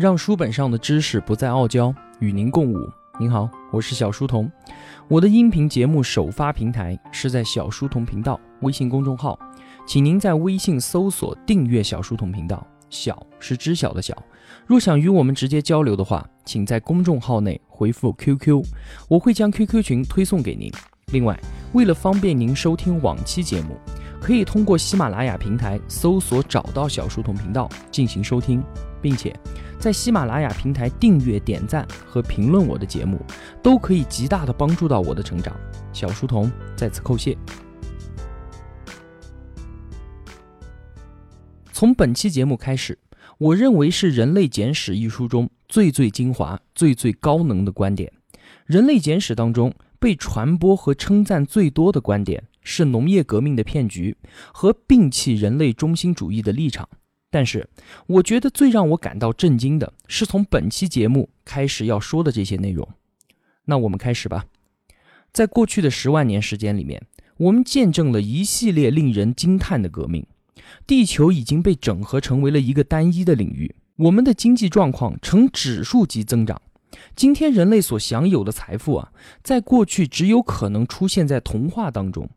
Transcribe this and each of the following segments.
让书本上的知识不再傲娇，与您共舞。您好，我是小书童。我的音频节目首发平台是在小书童频道微信公众号，请您在微信搜索订阅小书童频道。小是知晓的小。若想与我们直接交流的话，请在公众号内回复 QQ，我会将 QQ 群推送给您。另外，为了方便您收听往期节目，可以通过喜马拉雅平台搜索找到小书童频道进行收听，并且在喜马拉雅平台订阅、点赞和评论我的节目，都可以极大的帮助到我的成长。小书童在此叩谢。从本期节目开始，我认为是《人类简史》一书中最最精华、最最高能的观点。《人类简史》当中被传播和称赞最多的观点是农业革命的骗局和摒弃人类中心主义的立场。但是，我觉得最让我感到震惊的是从本期节目开始要说的这些内容。那我们开始吧。在过去的十万年时间里面，我们见证了一系列令人惊叹的革命。地球已经被整合成为了一个单一的领域，我们的经济状况呈指数级增长。今天人类所享有的财富啊，在过去只有可能出现在童话当中。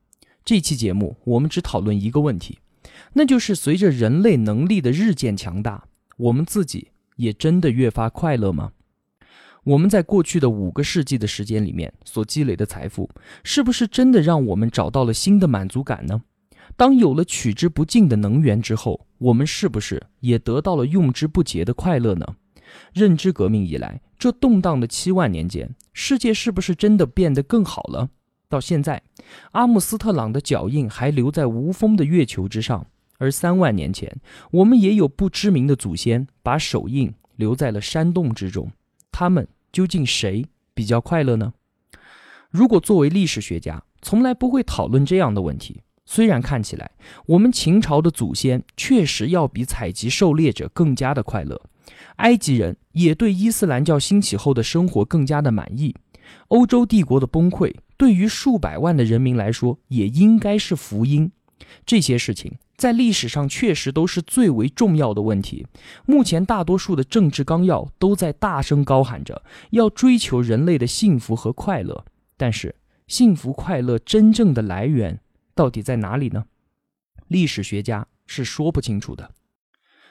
这期节目我们只讨论一个问题，那就是随着人类能力的日渐强大，我们自己也真的越发快乐吗？我们在过去的五个世纪的时间里面所积累的财富，是不是真的让我们找到了新的满足感呢？当有了取之不尽的能源之后，我们是不是也得到了用之不竭的快乐呢？认知革命以来，这动荡的七万年间，世界是不是真的变得更好了？到现在，阿姆斯特朗的脚印还留在无风的月球之上，而三万年前，我们也有不知名的祖先把手印留在了山洞之中。他们究竟谁比较快乐呢？如果作为历史学家，从来不会讨论这样的问题。虽然看起来我们秦朝的祖先确实要比采集狩猎者更加的快乐，埃及人也对伊斯兰教兴起后的生活更加的满意，欧洲帝国的崩溃对于数百万的人民来说也应该是福音。这些事情在历史上确实都是最为重要的问题。目前大多数的政治纲要都在大声高喊着要追求人类的幸福和快乐，但是幸福快乐真正的来源。到底在哪里呢？历史学家是说不清楚的。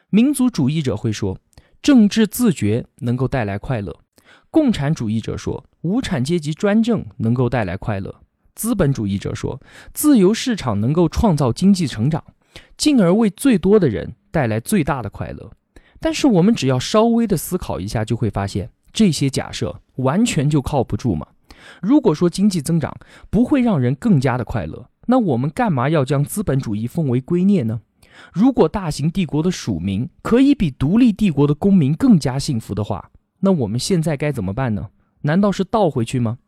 民族主义者会说，政治自觉能够带来快乐；共产主义者说，无产阶级专政能够带来快乐；资本主义者说，自由市场能够创造经济成长，进而为最多的人带来最大的快乐。但是，我们只要稍微的思考一下，就会发现这些假设完全就靠不住嘛。如果说经济增长不会让人更加的快乐，那我们干嘛要将资本主义奉为圭臬呢？如果大型帝国的属民可以比独立帝国的公民更加幸福的话，那我们现在该怎么办呢？难道是倒回去吗？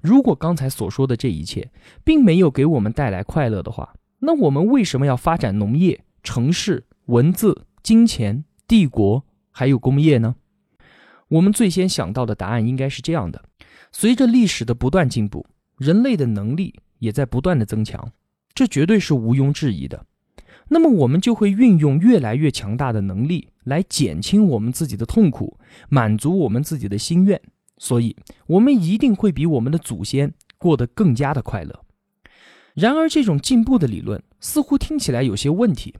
如果刚才所说的这一切并没有给我们带来快乐的话，那我们为什么要发展农业、城市、文字、金钱、帝国还有工业呢？我们最先想到的答案应该是这样的：随着历史的不断进步，人类的能力。也在不断的增强，这绝对是毋庸置疑的。那么我们就会运用越来越强大的能力来减轻我们自己的痛苦，满足我们自己的心愿。所以，我们一定会比我们的祖先过得更加的快乐。然而，这种进步的理论似乎听起来有些问题。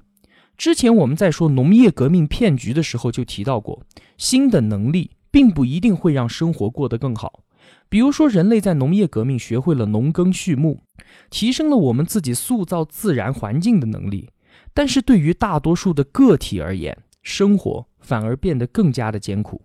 之前我们在说农业革命骗局的时候就提到过，新的能力并不一定会让生活过得更好。比如说，人类在农业革命学会了农耕畜牧，提升了我们自己塑造自然环境的能力。但是对于大多数的个体而言，生活反而变得更加的艰苦。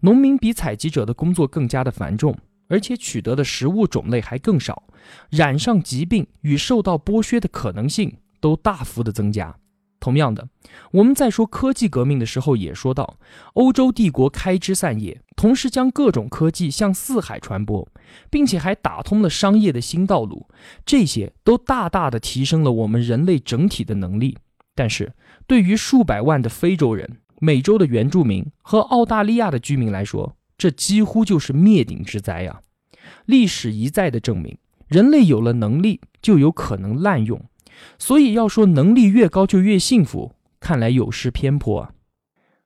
农民比采集者的工作更加的繁重，而且取得的食物种类还更少，染上疾病与受到剥削的可能性都大幅的增加。同样的，我们在说科技革命的时候，也说到欧洲帝国开枝散叶，同时将各种科技向四海传播，并且还打通了商业的新道路。这些都大大的提升了我们人类整体的能力。但是，对于数百万的非洲人、美洲的原住民和澳大利亚的居民来说，这几乎就是灭顶之灾啊！历史一再的证明，人类有了能力，就有可能滥用。所以要说能力越高就越幸福，看来有失偏颇啊。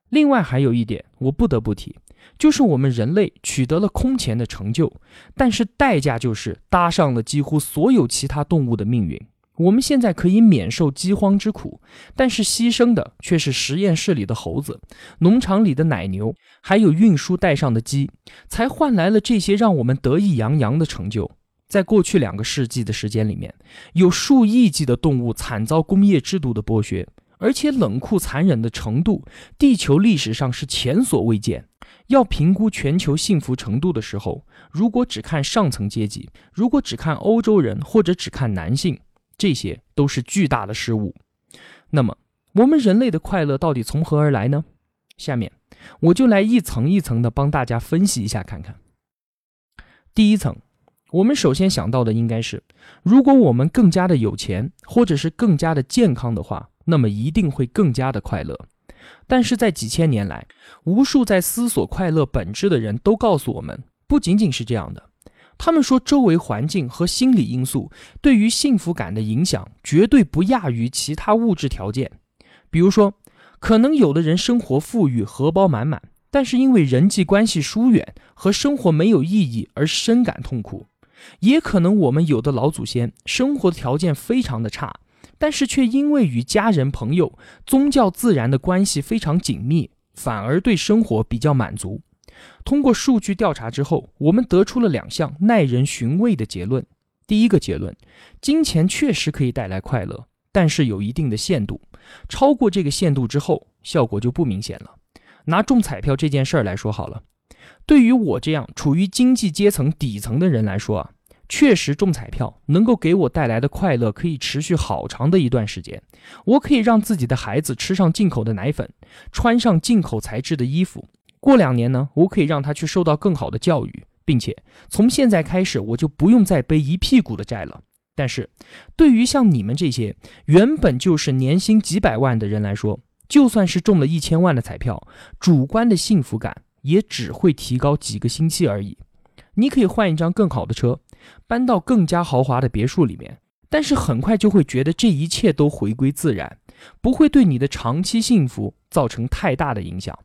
另外还有一点，我不得不提，就是我们人类取得了空前的成就，但是代价就是搭上了几乎所有其他动物的命运。我们现在可以免受饥荒之苦，但是牺牲的却是实验室里的猴子、农场里的奶牛，还有运输带上的鸡，才换来了这些让我们得意洋洋的成就。在过去两个世纪的时间里面，有数亿计的动物惨遭工业制度的剥削，而且冷酷残忍的程度，地球历史上是前所未见。要评估全球幸福程度的时候，如果只看上层阶级，如果只看欧洲人，或者只看男性。这些都是巨大的失误。那么，我们人类的快乐到底从何而来呢？下面我就来一层一层的帮大家分析一下，看看。第一层，我们首先想到的应该是，如果我们更加的有钱，或者是更加的健康的话，那么一定会更加的快乐。但是在几千年来，无数在思索快乐本质的人都告诉我们，不仅仅是这样的。他们说，周围环境和心理因素对于幸福感的影响绝对不亚于其他物质条件。比如说，可能有的人生活富裕，荷包满满，但是因为人际关系疏远和生活没有意义而深感痛苦；也可能我们有的老祖先生活条件非常的差，但是却因为与家人、朋友、宗教、自然的关系非常紧密，反而对生活比较满足。通过数据调查之后，我们得出了两项耐人寻味的结论。第一个结论，金钱确实可以带来快乐，但是有一定的限度，超过这个限度之后，效果就不明显了。拿中彩票这件事儿来说好了，对于我这样处于经济阶层底层的人来说啊，确实中彩票能够给我带来的快乐可以持续好长的一段时间。我可以让自己的孩子吃上进口的奶粉，穿上进口材质的衣服。过两年呢，我可以让他去受到更好的教育，并且从现在开始，我就不用再背一屁股的债了。但是，对于像你们这些原本就是年薪几百万的人来说，就算是中了一千万的彩票，主观的幸福感也只会提高几个星期而已。你可以换一张更好的车，搬到更加豪华的别墅里面，但是很快就会觉得这一切都回归自然，不会对你的长期幸福造成太大的影响。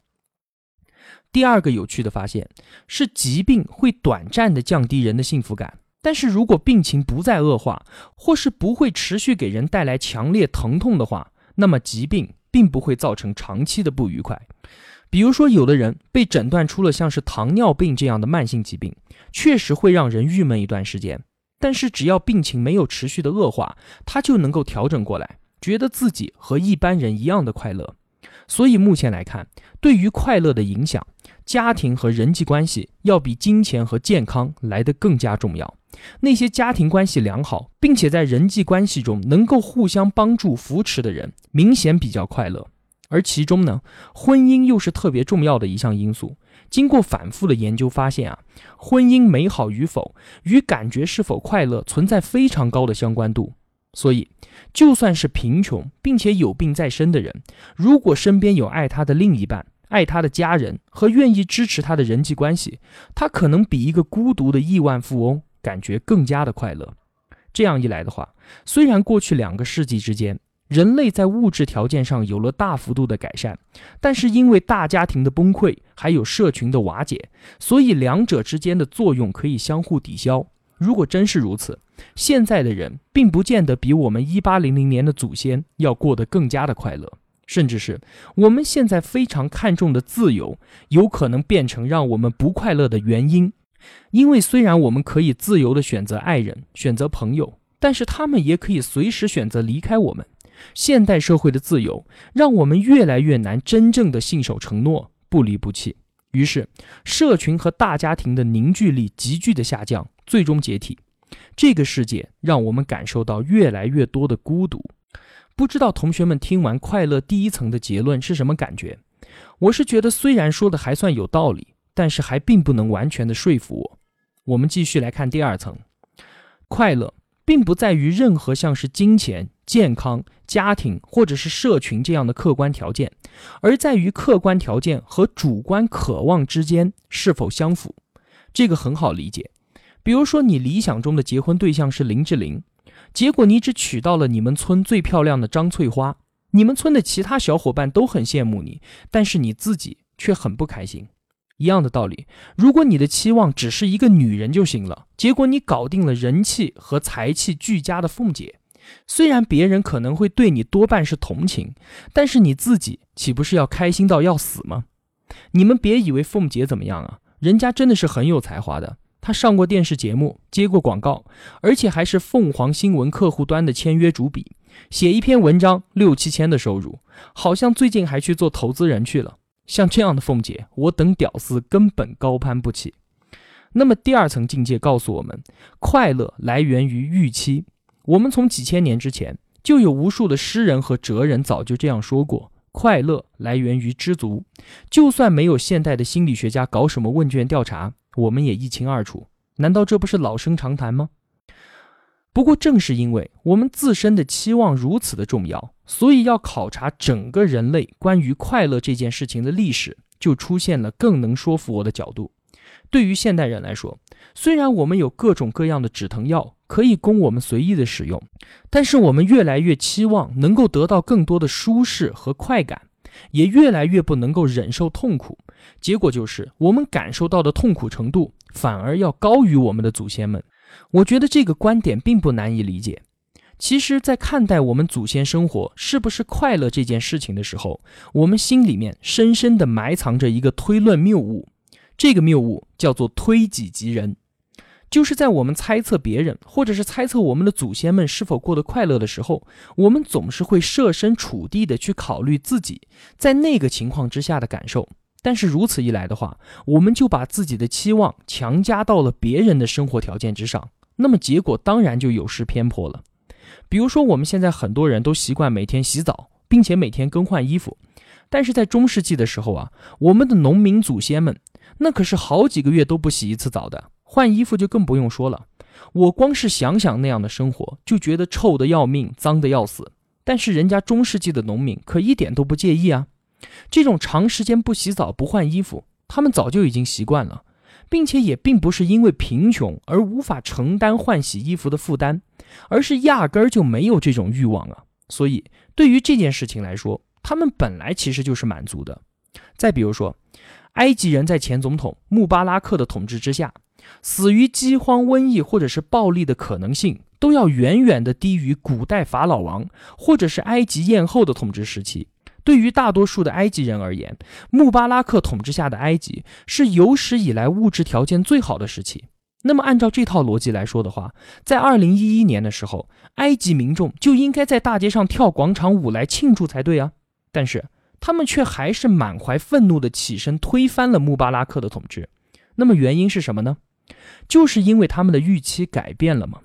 第二个有趣的发现是，疾病会短暂的降低人的幸福感，但是如果病情不再恶化，或是不会持续给人带来强烈疼痛的话，那么疾病并不会造成长期的不愉快。比如说，有的人被诊断出了像是糖尿病这样的慢性疾病，确实会让人郁闷一段时间，但是只要病情没有持续的恶化，他就能够调整过来，觉得自己和一般人一样的快乐。所以目前来看，对于快乐的影响，家庭和人际关系要比金钱和健康来得更加重要。那些家庭关系良好，并且在人际关系中能够互相帮助扶持的人，明显比较快乐。而其中呢，婚姻又是特别重要的一项因素。经过反复的研究发现啊，婚姻美好与否与感觉是否快乐存在非常高的相关度。所以，就算是贫穷并且有病在身的人，如果身边有爱他的另一半、爱他的家人和愿意支持他的人际关系，他可能比一个孤独的亿万富翁感觉更加的快乐。这样一来的话，虽然过去两个世纪之间，人类在物质条件上有了大幅度的改善，但是因为大家庭的崩溃，还有社群的瓦解，所以两者之间的作用可以相互抵消。如果真是如此，现在的人并不见得比我们一八零零年的祖先要过得更加的快乐，甚至是我们现在非常看重的自由，有可能变成让我们不快乐的原因。因为虽然我们可以自由的选择爱人、选择朋友，但是他们也可以随时选择离开我们。现代社会的自由让我们越来越难真正的信守承诺、不离不弃，于是社群和大家庭的凝聚力急剧的下降，最终解体。这个世界让我们感受到越来越多的孤独，不知道同学们听完快乐第一层的结论是什么感觉？我是觉得虽然说的还算有道理，但是还并不能完全的说服我。我们继续来看第二层，快乐并不在于任何像是金钱、健康、家庭或者是社群这样的客观条件，而在于客观条件和主观渴望之间是否相符。这个很好理解。比如说，你理想中的结婚对象是林志玲，结果你只娶到了你们村最漂亮的张翠花，你们村的其他小伙伴都很羡慕你，但是你自己却很不开心。一样的道理，如果你的期望只是一个女人就行了，结果你搞定了人气和财气俱佳的凤姐，虽然别人可能会对你多半是同情，但是你自己岂不是要开心到要死吗？你们别以为凤姐怎么样啊，人家真的是很有才华的。她上过电视节目，接过广告，而且还是凤凰新闻客户端的签约主笔，写一篇文章六七千的收入，好像最近还去做投资人去了。像这样的凤姐，我等屌丝根本高攀不起。那么第二层境界告诉我们，快乐来源于预期。我们从几千年之前就有无数的诗人和哲人早就这样说过：快乐来源于知足。就算没有现代的心理学家搞什么问卷调查，我们也一清二楚。难道这不是老生常谈吗？不过正是因为我们自身的期望如此的重要。所以，要考察整个人类关于快乐这件事情的历史，就出现了更能说服我的角度。对于现代人来说，虽然我们有各种各样的止疼药可以供我们随意的使用，但是我们越来越期望能够得到更多的舒适和快感，也越来越不能够忍受痛苦。结果就是，我们感受到的痛苦程度反而要高于我们的祖先们。我觉得这个观点并不难以理解。其实，在看待我们祖先生活是不是快乐这件事情的时候，我们心里面深深地埋藏着一个推论谬误。这个谬误叫做推己及人，就是在我们猜测别人，或者是猜测我们的祖先们是否过得快乐的时候，我们总是会设身处地的去考虑自己在那个情况之下的感受。但是如此一来的话，我们就把自己的期望强加到了别人的生活条件之上，那么结果当然就有失偏颇了。比如说，我们现在很多人都习惯每天洗澡，并且每天更换衣服，但是在中世纪的时候啊，我们的农民祖先们那可是好几个月都不洗一次澡的，换衣服就更不用说了。我光是想想那样的生活，就觉得臭的要命，脏的要死。但是人家中世纪的农民可一点都不介意啊，这种长时间不洗澡、不换衣服，他们早就已经习惯了。并且也并不是因为贫穷而无法承担换洗衣服的负担，而是压根儿就没有这种欲望啊。所以对于这件事情来说，他们本来其实就是满足的。再比如说，埃及人在前总统穆巴拉克的统治之下，死于饥荒、瘟疫或者是暴力的可能性，都要远远的低于古代法老王或者是埃及艳后的统治时期。对于大多数的埃及人而言，穆巴拉克统治下的埃及是有史以来物质条件最好的时期。那么，按照这套逻辑来说的话，在二零一一年的时候，埃及民众就应该在大街上跳广场舞来庆祝才对啊！但是他们却还是满怀愤怒地起身推翻了穆巴拉克的统治。那么原因是什么呢？就是因为他们的预期改变了吗？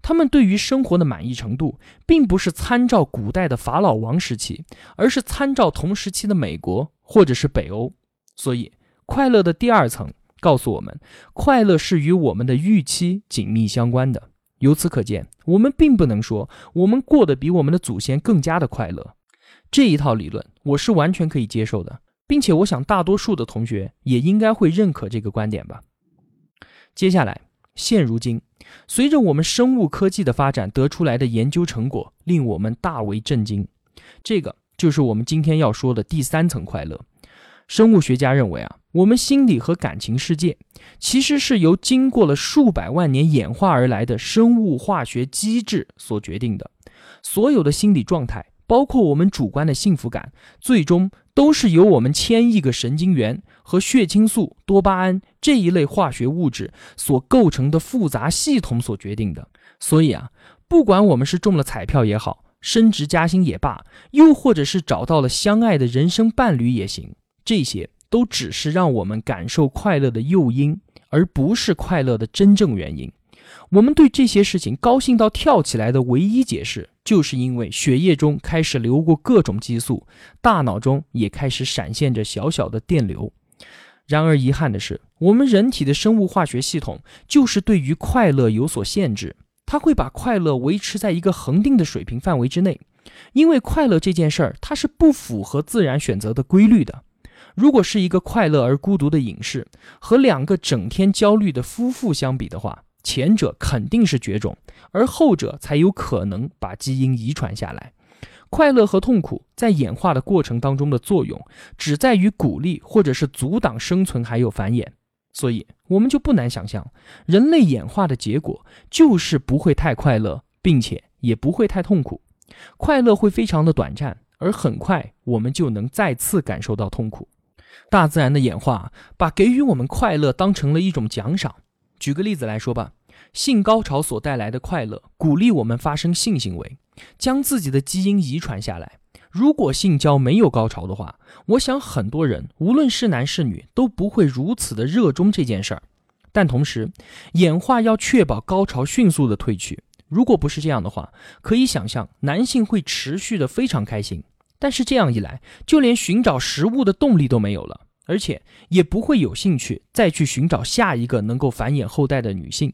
他们对于生活的满意程度，并不是参照古代的法老王时期，而是参照同时期的美国或者是北欧。所以，快乐的第二层告诉我们，快乐是与我们的预期紧密相关的。由此可见，我们并不能说我们过得比我们的祖先更加的快乐。这一套理论，我是完全可以接受的，并且我想大多数的同学也应该会认可这个观点吧。接下来，现如今。随着我们生物科技的发展，得出来的研究成果令我们大为震惊。这个就是我们今天要说的第三层快乐。生物学家认为啊，我们心理和感情世界其实是由经过了数百万年演化而来的生物化学机制所决定的。所有的心理状态，包括我们主观的幸福感，最终都是由我们千亿个神经元。和血清素、多巴胺这一类化学物质所构成的复杂系统所决定的。所以啊，不管我们是中了彩票也好，升职加薪也罢，又或者是找到了相爱的人生伴侣也行，这些都只是让我们感受快乐的诱因，而不是快乐的真正原因。我们对这些事情高兴到跳起来的唯一解释，就是因为血液中开始流过各种激素，大脑中也开始闪现着小小的电流。然而遗憾的是，我们人体的生物化学系统就是对于快乐有所限制，它会把快乐维持在一个恒定的水平范围之内，因为快乐这件事儿它是不符合自然选择的规律的。如果是一个快乐而孤独的隐士和两个整天焦虑的夫妇相比的话，前者肯定是绝种，而后者才有可能把基因遗传下来。快乐和痛苦在演化的过程当中的作用，只在于鼓励或者是阻挡生存还有繁衍。所以，我们就不难想象，人类演化的结果就是不会太快乐，并且也不会太痛苦。快乐会非常的短暂，而很快我们就能再次感受到痛苦。大自然的演化把给予我们快乐当成了一种奖赏。举个例子来说吧，性高潮所带来的快乐，鼓励我们发生性行为。将自己的基因遗传下来。如果性交没有高潮的话，我想很多人，无论是男是女，都不会如此的热衷这件事儿。但同时，演化要确保高潮迅速的褪去。如果不是这样的话，可以想象男性会持续的非常开心。但是这样一来，就连寻找食物的动力都没有了，而且也不会有兴趣再去寻找下一个能够繁衍后代的女性。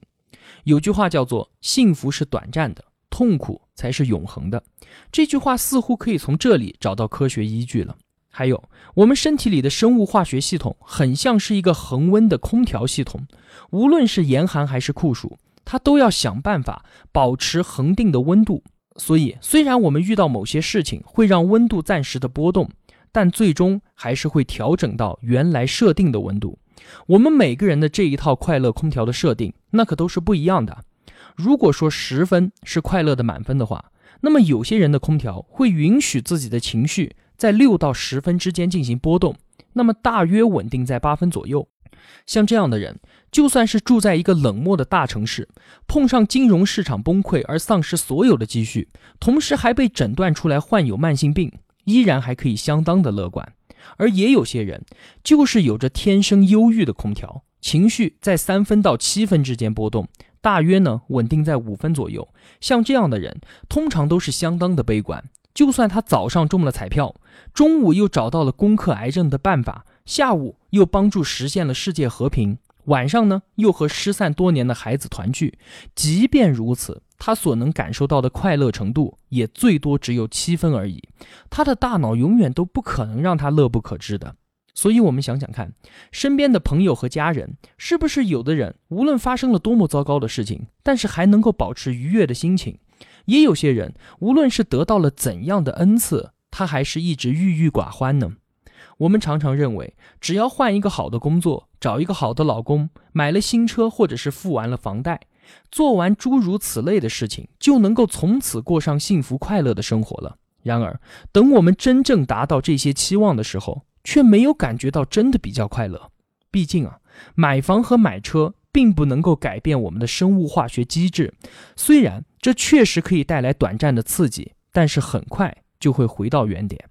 有句话叫做“幸福是短暂的”。痛苦才是永恒的，这句话似乎可以从这里找到科学依据了。还有，我们身体里的生物化学系统很像是一个恒温的空调系统，无论是严寒还是酷暑，它都要想办法保持恒定的温度。所以，虽然我们遇到某些事情会让温度暂时的波动，但最终还是会调整到原来设定的温度。我们每个人的这一套快乐空调的设定，那可都是不一样的。如果说十分是快乐的满分的话，那么有些人的空调会允许自己的情绪在六到十分之间进行波动，那么大约稳定在八分左右。像这样的人，就算是住在一个冷漠的大城市，碰上金融市场崩溃而丧失所有的积蓄，同时还被诊断出来患有慢性病，依然还可以相当的乐观。而也有些人，就是有着天生忧郁的空调，情绪在三分到七分之间波动。大约呢，稳定在五分左右。像这样的人，通常都是相当的悲观。就算他早上中了彩票，中午又找到了攻克癌症的办法，下午又帮助实现了世界和平，晚上呢又和失散多年的孩子团聚。即便如此，他所能感受到的快乐程度也最多只有七分而已。他的大脑永远都不可能让他乐不可支的。所以，我们想想看，身边的朋友和家人，是不是有的人无论发生了多么糟糕的事情，但是还能够保持愉悦的心情；也有些人，无论是得到了怎样的恩赐，他还是一直郁郁寡欢呢？我们常常认为，只要换一个好的工作，找一个好的老公，买了新车，或者是付完了房贷，做完诸如此类的事情，就能够从此过上幸福快乐的生活了。然而，等我们真正达到这些期望的时候，却没有感觉到真的比较快乐。毕竟啊，买房和买车并不能够改变我们的生物化学机制。虽然这确实可以带来短暂的刺激，但是很快就会回到原点。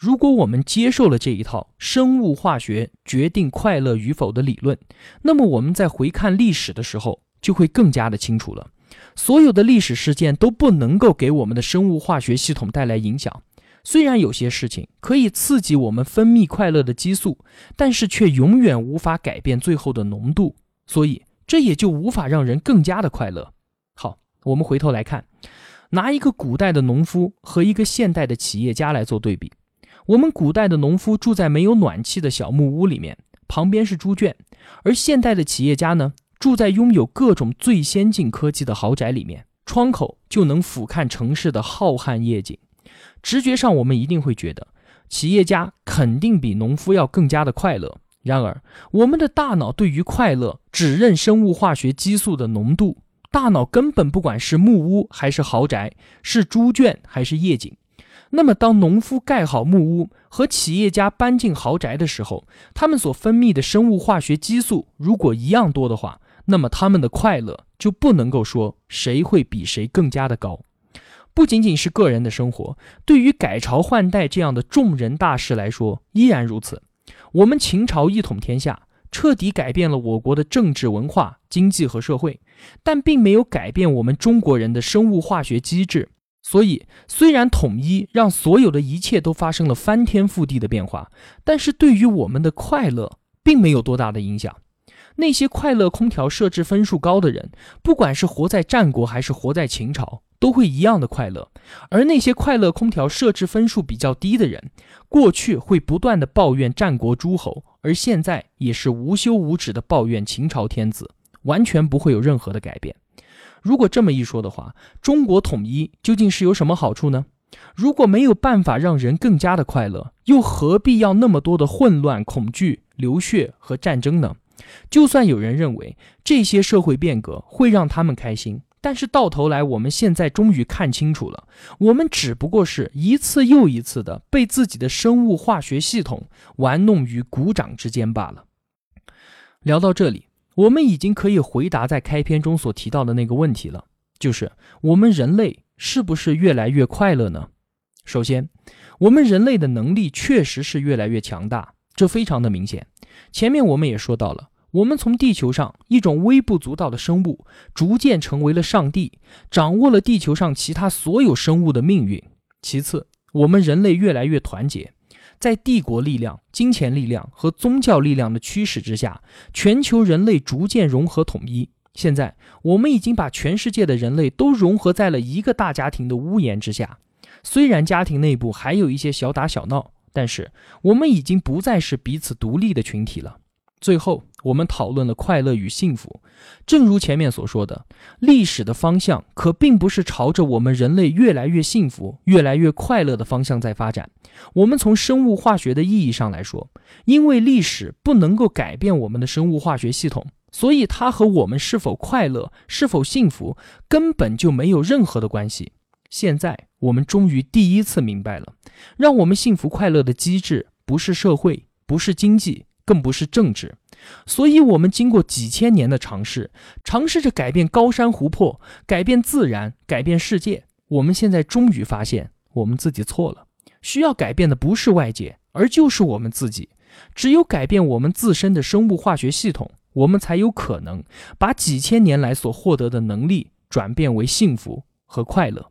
如果我们接受了这一套生物化学决定快乐与否的理论，那么我们在回看历史的时候就会更加的清楚了。所有的历史事件都不能够给我们的生物化学系统带来影响。虽然有些事情可以刺激我们分泌快乐的激素，但是却永远无法改变最后的浓度，所以这也就无法让人更加的快乐。好，我们回头来看，拿一个古代的农夫和一个现代的企业家来做对比。我们古代的农夫住在没有暖气的小木屋里面，旁边是猪圈；而现代的企业家呢，住在拥有各种最先进科技的豪宅里面，窗口就能俯瞰城市的浩瀚夜景。直觉上，我们一定会觉得企业家肯定比农夫要更加的快乐。然而，我们的大脑对于快乐只认生物化学激素的浓度，大脑根本不管是木屋还是豪宅，是猪圈还是夜景。那么，当农夫盖好木屋和企业家搬进豪宅的时候，他们所分泌的生物化学激素如果一样多的话，那么他们的快乐就不能够说谁会比谁更加的高。不仅仅是个人的生活，对于改朝换代这样的众人大事来说，依然如此。我们秦朝一统天下，彻底改变了我国的政治、文化、经济和社会，但并没有改变我们中国人的生物化学机制。所以，虽然统一让所有的一切都发生了翻天覆地的变化，但是对于我们的快乐，并没有多大的影响。那些快乐空调设置分数高的人，不管是活在战国还是活在秦朝。都会一样的快乐，而那些快乐空调设置分数比较低的人，过去会不断的抱怨战国诸侯，而现在也是无休无止的抱怨秦朝天子，完全不会有任何的改变。如果这么一说的话，中国统一究竟是有什么好处呢？如果没有办法让人更加的快乐，又何必要那么多的混乱、恐惧、流血和战争呢？就算有人认为这些社会变革会让他们开心，但是到头来，我们现在终于看清楚了，我们只不过是一次又一次的被自己的生物化学系统玩弄于股掌之间罢了。聊到这里，我们已经可以回答在开篇中所提到的那个问题了，就是我们人类是不是越来越快乐呢？首先，我们人类的能力确实是越来越强大，这非常的明显。前面我们也说到了。我们从地球上一种微不足道的生物，逐渐成为了上帝，掌握了地球上其他所有生物的命运。其次，我们人类越来越团结，在帝国力量、金钱力量和宗教力量的驱使之下，全球人类逐渐融合统一。现在，我们已经把全世界的人类都融合在了一个大家庭的屋檐之下。虽然家庭内部还有一些小打小闹，但是我们已经不再是彼此独立的群体了。最后，我们讨论了快乐与幸福。正如前面所说的，历史的方向可并不是朝着我们人类越来越幸福、越来越快乐的方向在发展。我们从生物化学的意义上来说，因为历史不能够改变我们的生物化学系统，所以它和我们是否快乐、是否幸福根本就没有任何的关系。现在，我们终于第一次明白了，让我们幸福快乐的机制不是社会，不是经济。更不是政治，所以，我们经过几千年的尝试，尝试着改变高山湖泊，改变自然，改变世界。我们现在终于发现，我们自己错了。需要改变的不是外界，而就是我们自己。只有改变我们自身的生物化学系统，我们才有可能把几千年来所获得的能力转变为幸福和快乐。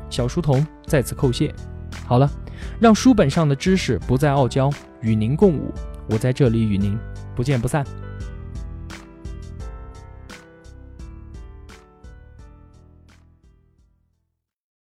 小书童再次叩谢。好了，让书本上的知识不再傲娇，与您共舞。我在这里与您不见不散。